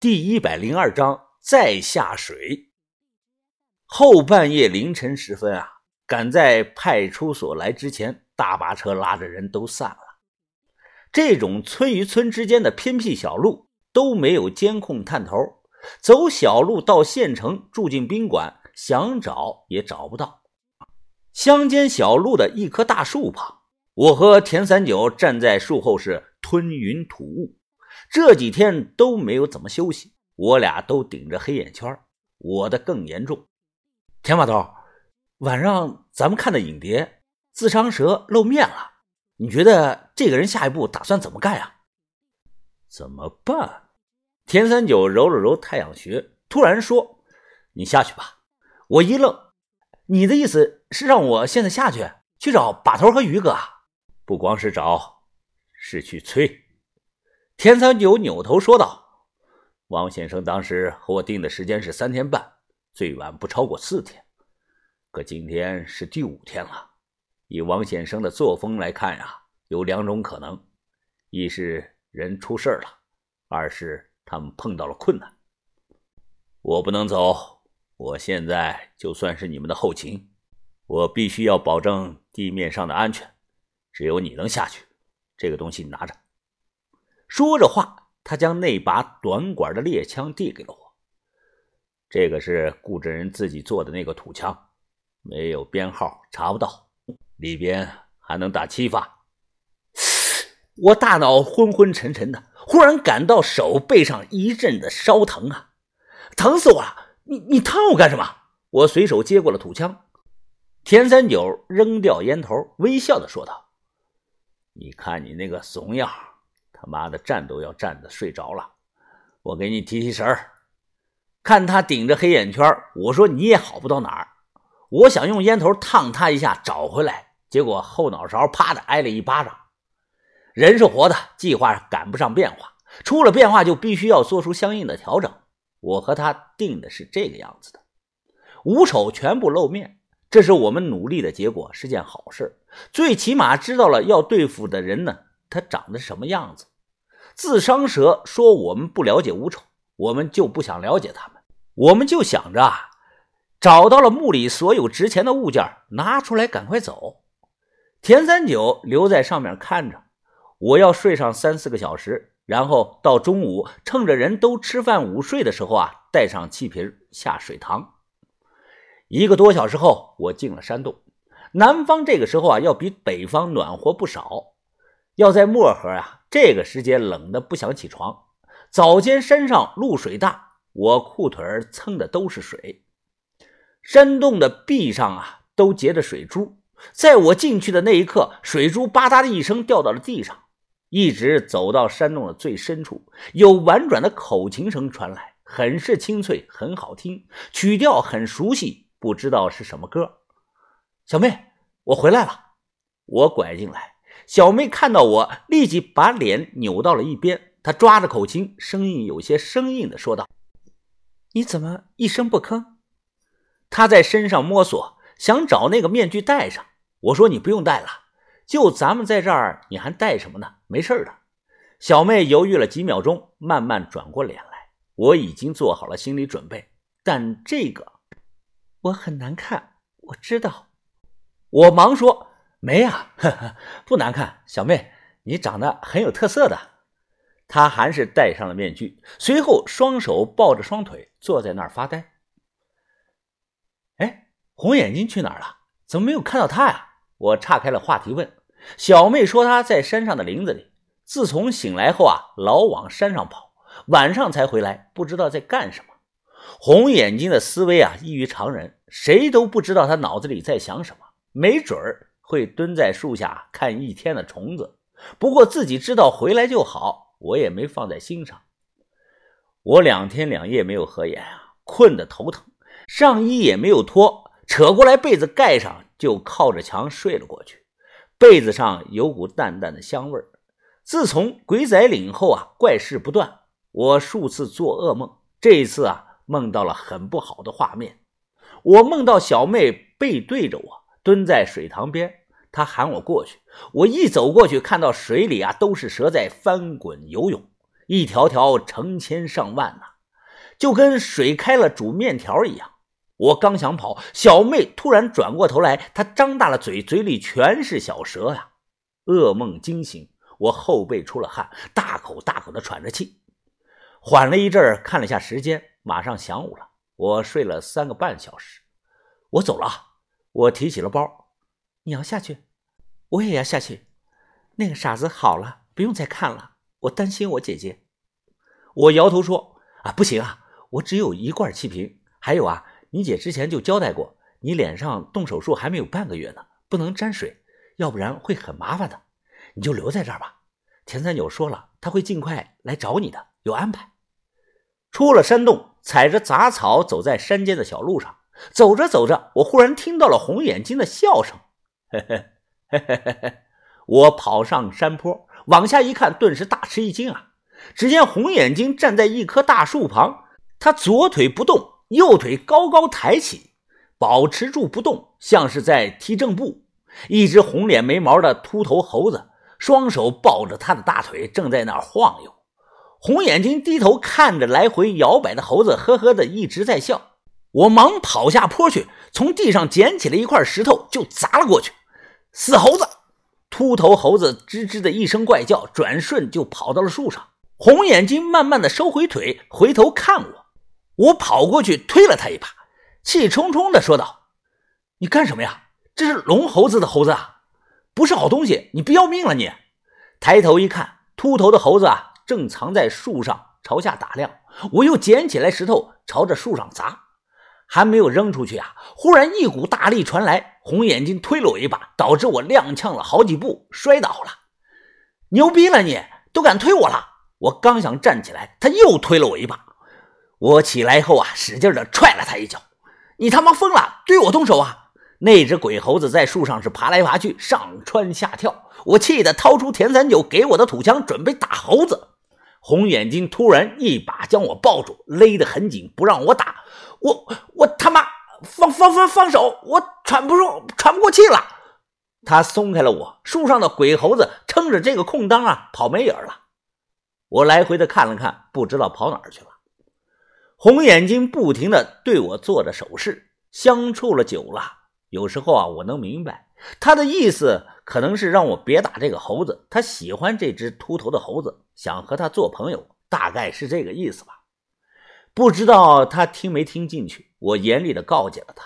第一百零二章再下水。后半夜凌晨时分啊，赶在派出所来之前，大巴车拉着人都散了。这种村与村之间的偏僻小路都没有监控探头，走小路到县城住进宾馆，想找也找不到。乡间小路的一棵大树旁，我和田三九站在树后是吞云吐雾。这几天都没有怎么休息，我俩都顶着黑眼圈，我的更严重。田把头，晚上咱们看的影碟，自伤蛇露面了，你觉得这个人下一步打算怎么干呀？怎么办？田三九揉了揉太阳穴，突然说：“你下去吧。”我一愣。你的意思是让我现在下去去找把头和于哥？不光是找，是去催。田三九扭头说道：“王先生当时和我定的时间是三天半，最晚不超过四天。可今天是第五天了，以王先生的作风来看呀，有两种可能：一是人出事了，二是他们碰到了困难。我不能走。”我现在就算是你们的后勤，我必须要保证地面上的安全。只有你能下去，这个东西你拿着。说着话，他将那把短管的猎枪递给了我。这个是顾真人自己做的那个土枪，没有编号，查不到，里边还能打七发。我大脑昏昏沉沉的，忽然感到手背上一阵的烧疼啊，疼死我了！你你烫我干什么？我随手接过了土枪，田三九扔掉烟头，微笑的说道：“你看你那个怂样，他妈的站都要站着睡着了，我给你提提神儿。”看他顶着黑眼圈，我说你也好不到哪儿。我想用烟头烫他一下，找回来，结果后脑勺啪的挨了一巴掌。人是活的，计划赶不上变化，出了变化就必须要做出相应的调整。我和他定的是这个样子的，五丑全部露面，这是我们努力的结果，是件好事。最起码知道了要对付的人呢，他长得什么样子。自伤蛇说我们不了解五丑，我们就不想了解他们，我们就想着啊，找到了墓里所有值钱的物件，拿出来赶快走。田三九留在上面看着，我要睡上三四个小时。然后到中午，趁着人都吃饭午睡的时候啊，带上气瓶下水塘。一个多小时后，我进了山洞。南方这个时候啊，要比北方暖和不少。要在漠河啊，这个时间冷的不想起床。早间山上露水大，我裤腿儿蹭的都是水。山洞的壁上啊，都结着水珠。在我进去的那一刻，水珠吧嗒的一声掉到了地上。一直走到山洞的最深处，有婉转的口琴声传来，很是清脆，很好听，曲调很熟悉，不知道是什么歌。小妹，我回来了。我拐进来，小妹看到我，立即把脸扭到了一边。她抓着口琴，声音有些生硬的说道：“你怎么一声不吭？”她在身上摸索，想找那个面具戴上。我说：“你不用戴了。”就咱们在这儿，你还戴什么呢？没事的。小妹犹豫了几秒钟，慢慢转过脸来。我已经做好了心理准备，但这个我很难看，我知道。我忙说没 呀，不难看。小妹，你长得很有特色的。她还是戴上了面具，随后双手抱着双腿坐在那儿发呆。哎，红眼睛去哪儿了？怎么没有看到他呀？我岔开了话题问。小妹说她在山上的林子里，自从醒来后啊，老往山上跑，晚上才回来，不知道在干什么。红眼睛的思维啊异于常人，谁都不知道他脑子里在想什么，没准儿会蹲在树下看一天的虫子。不过自己知道回来就好，我也没放在心上。我两天两夜没有合眼啊，困得头疼，上衣也没有脱，扯过来被子盖上，就靠着墙睡了过去。被子上有股淡淡的香味儿。自从鬼仔岭后啊，怪事不断。我数次做噩梦，这一次啊，梦到了很不好的画面。我梦到小妹背对着我，蹲在水塘边，他喊我过去。我一走过去，看到水里啊都是蛇在翻滚游泳，一条条成千上万呐。就跟水开了煮面条一样。我刚想跑，小妹突然转过头来，她张大了嘴，嘴里全是小蛇呀！噩梦惊醒，我后背出了汗，大口大口的喘着气。缓了一阵看了下时间，马上晌午了。我睡了三个半小时，我走了。我提起了包，你要下去，我也要下去。那个傻子好了，不用再看了。我担心我姐姐。我摇头说：“啊，不行啊，我只有一罐气瓶。还有啊。”你姐之前就交代过，你脸上动手术还没有半个月呢，不能沾水，要不然会很麻烦的。你就留在这儿吧。田三九说了，他会尽快来找你的，有安排。出了山洞，踩着杂草走在山间的小路上，走着走着，我忽然听到了红眼睛的笑声。嘿嘿嘿嘿嘿嘿！我跑上山坡，往下一看，顿时大吃一惊啊！只见红眼睛站在一棵大树旁，他左腿不动。右腿高高抬起，保持住不动，像是在踢正步。一只红脸没毛的秃头猴子，双手抱着他的大腿，正在那儿晃悠。红眼睛低头看着来回摇摆的猴子，呵呵的一直在笑。我忙跑下坡去，从地上捡起了一块石头，就砸了过去。死猴子！秃头猴子吱吱的一声怪叫，转瞬就跑到了树上。红眼睛慢慢的收回腿，回头看我。我跑过去推了他一把，气冲冲的说道：“你干什么呀？这是龙猴子的猴子啊，不是好东西！你不要命了你！”抬头一看，秃头的猴子啊，正藏在树上朝下打量。我又捡起来石头朝着树上砸，还没有扔出去啊，忽然一股大力传来，红眼睛推了我一把，导致我踉跄了好几步，摔倒了。牛逼了你，都敢推我了！我刚想站起来，他又推了我一把。我起来后啊，使劲的踹了他一脚。你他妈疯了，对我动手啊！那只鬼猴子在树上是爬来爬去，上蹿下跳。我气得掏出田三九给我的土枪，准备打猴子。红眼睛突然一把将我抱住，勒得很紧，不让我打。我我他妈放放放放手！我喘不住，喘不过气了。他松开了我，树上的鬼猴子撑着这个空当啊，跑没影了。我来回的看了看，不知道跑哪儿去了。红眼睛不停的对我做着手势，相处了久了，有时候啊，我能明白他的意思，可能是让我别打这个猴子，他喜欢这只秃头的猴子，想和他做朋友，大概是这个意思吧。不知道他听没听进去，我严厉的告诫了他，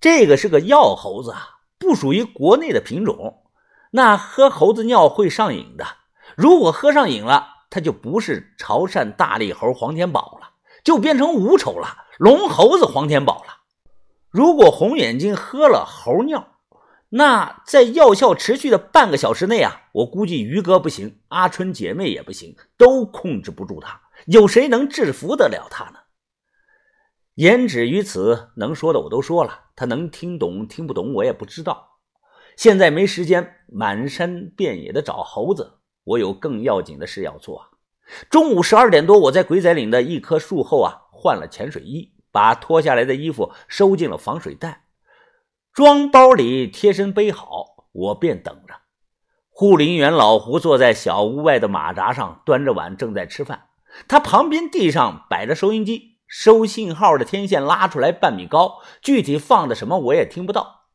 这个是个药猴子啊，不属于国内的品种，那喝猴子尿会上瘾的，如果喝上瘾了，他就不是潮汕大力猴黄天宝了。就变成五丑了，龙猴子黄天宝了。如果红眼睛喝了猴尿，那在药效持续的半个小时内啊，我估计于哥不行，阿春姐妹也不行，都控制不住他。有谁能制服得了他呢？言止于此，能说的我都说了，他能听懂听不懂我也不知道。现在没时间满山遍野的找猴子，我有更要紧的事要做啊。中午十二点多，我在鬼仔岭的一棵树后啊换了潜水衣，把脱下来的衣服收进了防水袋，装包里贴身背好，我便等着。护林员老胡坐在小屋外的马扎上，端着碗正在吃饭。他旁边地上摆着收音机，收信号的天线拉出来半米高，具体放的什么我也听不到。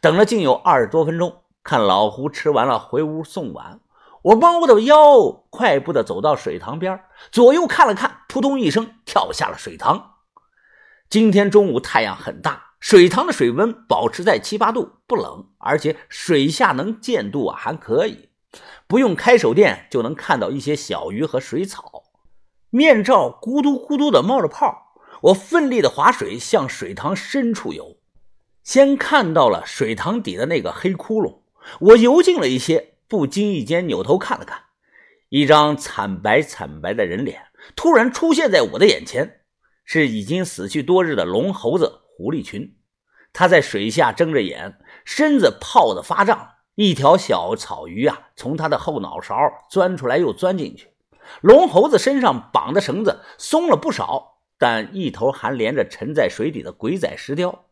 等了竟有二十多分钟，看老胡吃完了回屋送碗。我猫着腰，快步的走到水塘边，左右看了看，扑通一声跳下了水塘。今天中午太阳很大，水塘的水温保持在七八度，不冷，而且水下能见度啊还可以，不用开手电就能看到一些小鱼和水草。面罩咕嘟咕嘟的冒着泡，我奋力的划水向水塘深处游，先看到了水塘底的那个黑窟窿，我游近了一些。不经意间扭头看了看，一张惨白惨白的人脸突然出现在我的眼前，是已经死去多日的龙猴子狐狸群。他在水下睁着眼，身子泡得发胀。一条小草鱼啊，从他的后脑勺钻出来又钻进去。龙猴子身上绑的绳子松了不少，但一头还连着沉在水底的鬼仔石雕，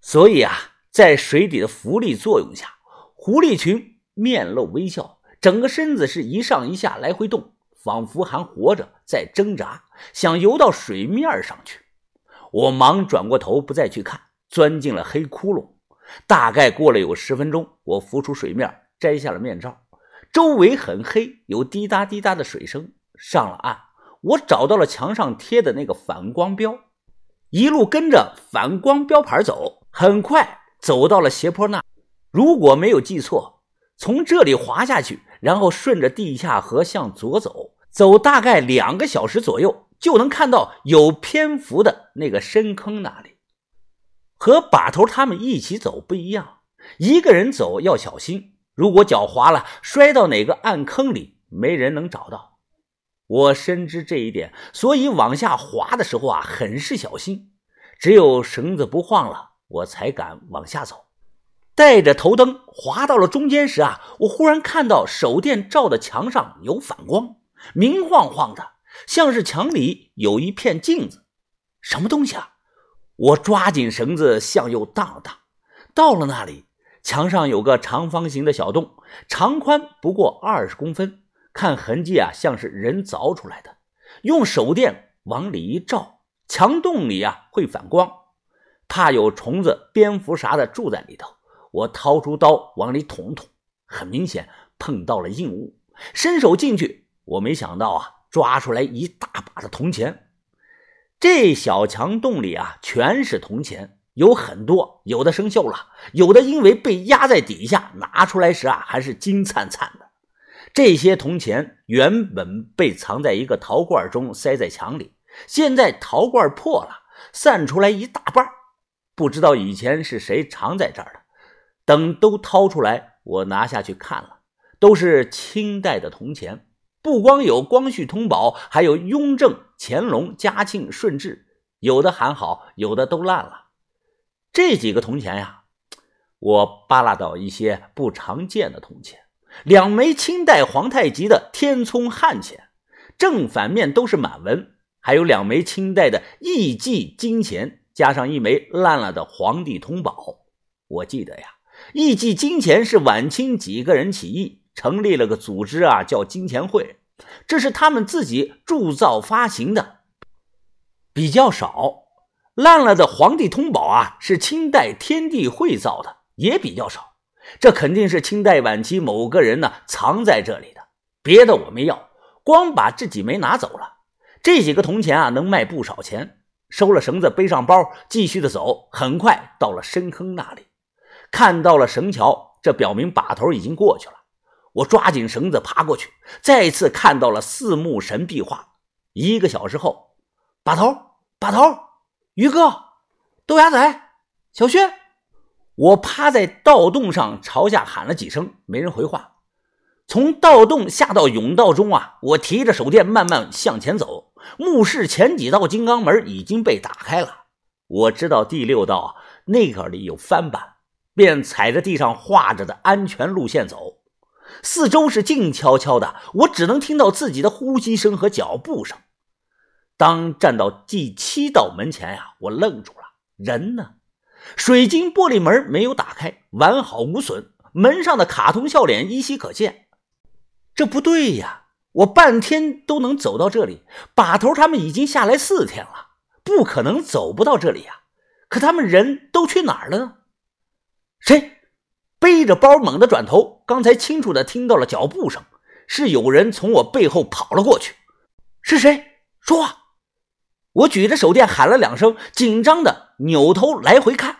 所以啊，在水底的浮力作用下，狐狸群。面露微笑，整个身子是一上一下来回动，仿佛还活着，在挣扎，想游到水面上去。我忙转过头，不再去看，钻进了黑窟窿。大概过了有十分钟，我浮出水面，摘下了面罩。周围很黑，有滴答滴答的水声。上了岸，我找到了墙上贴的那个反光标，一路跟着反光标牌走，很快走到了斜坡那。如果没有记错，从这里滑下去，然后顺着地下河向左走，走大概两个小时左右，就能看到有蝙蝠的那个深坑那里。和把头他们一起走不一样，一个人走要小心，如果脚滑了，摔到哪个暗坑里，没人能找到。我深知这一点，所以往下滑的时候啊，很是小心。只有绳子不晃了，我才敢往下走。带着头灯滑到了中间时啊，我忽然看到手电照的墙上有反光，明晃晃的，像是墙里有一片镜子。什么东西啊？我抓紧绳子向右荡了荡，到了那里，墙上有个长方形的小洞，长宽不过二十公分，看痕迹啊，像是人凿出来的。用手电往里一照，墙洞里啊会反光，怕有虫子、蝙蝠啥的住在里头。我掏出刀往里捅捅，很明显碰到了硬物，伸手进去，我没想到啊，抓出来一大把的铜钱。这小墙洞里啊，全是铜钱，有很多，有的生锈了，有的因为被压在底下，拿出来时啊还是金灿灿的。这些铜钱原本被藏在一个陶罐中，塞在墙里，现在陶罐破了，散出来一大半，不知道以前是谁藏在这儿的。等都掏出来，我拿下去看了，都是清代的铜钱。不光有光绪通宝，还有雍正、乾隆、嘉庆、顺治，有的还好，有的都烂了。这几个铜钱呀，我扒拉到一些不常见的铜钱，两枚清代皇太极的天聪汉钱，正反面都是满文，还有两枚清代的义记金钱，加上一枚烂了的皇帝通宝。我记得呀，义记金钱是晚清几个人起义。成立了个组织啊，叫金钱会，这是他们自己铸造发行的，比较少。烂了的皇帝通宝啊，是清代天地会造的，也比较少。这肯定是清代晚期某个人呢藏在这里的，别的我没要，光把这几枚拿走了。这几个铜钱啊，能卖不少钱。收了绳子，背上包，继续的走。很快到了深坑那里，看到了绳桥，这表明把头已经过去了。我抓紧绳子爬过去，再次看到了四目神壁画。一个小时后，把头，把头，于哥，豆芽仔，小轩，我趴在盗洞上朝下喊了几声，没人回话。从盗洞下到甬道中啊，我提着手电慢慢向前走，目视前几道金刚门已经被打开了。我知道第六道那个里有翻板，便踩着地上画着的安全路线走。四周是静悄悄的，我只能听到自己的呼吸声和脚步声。当站到第七道门前呀，我愣住了，人呢？水晶玻璃门没有打开，完好无损，门上的卡通笑脸依稀可见。这不对呀，我半天都能走到这里，把头他们已经下来四天了，不可能走不到这里呀。可他们人都去哪儿了呢？谁？背着包，猛地转头，刚才清楚的听到了脚步声，是有人从我背后跑了过去。是谁？说话！我举着手电喊了两声，紧张的扭头来回看，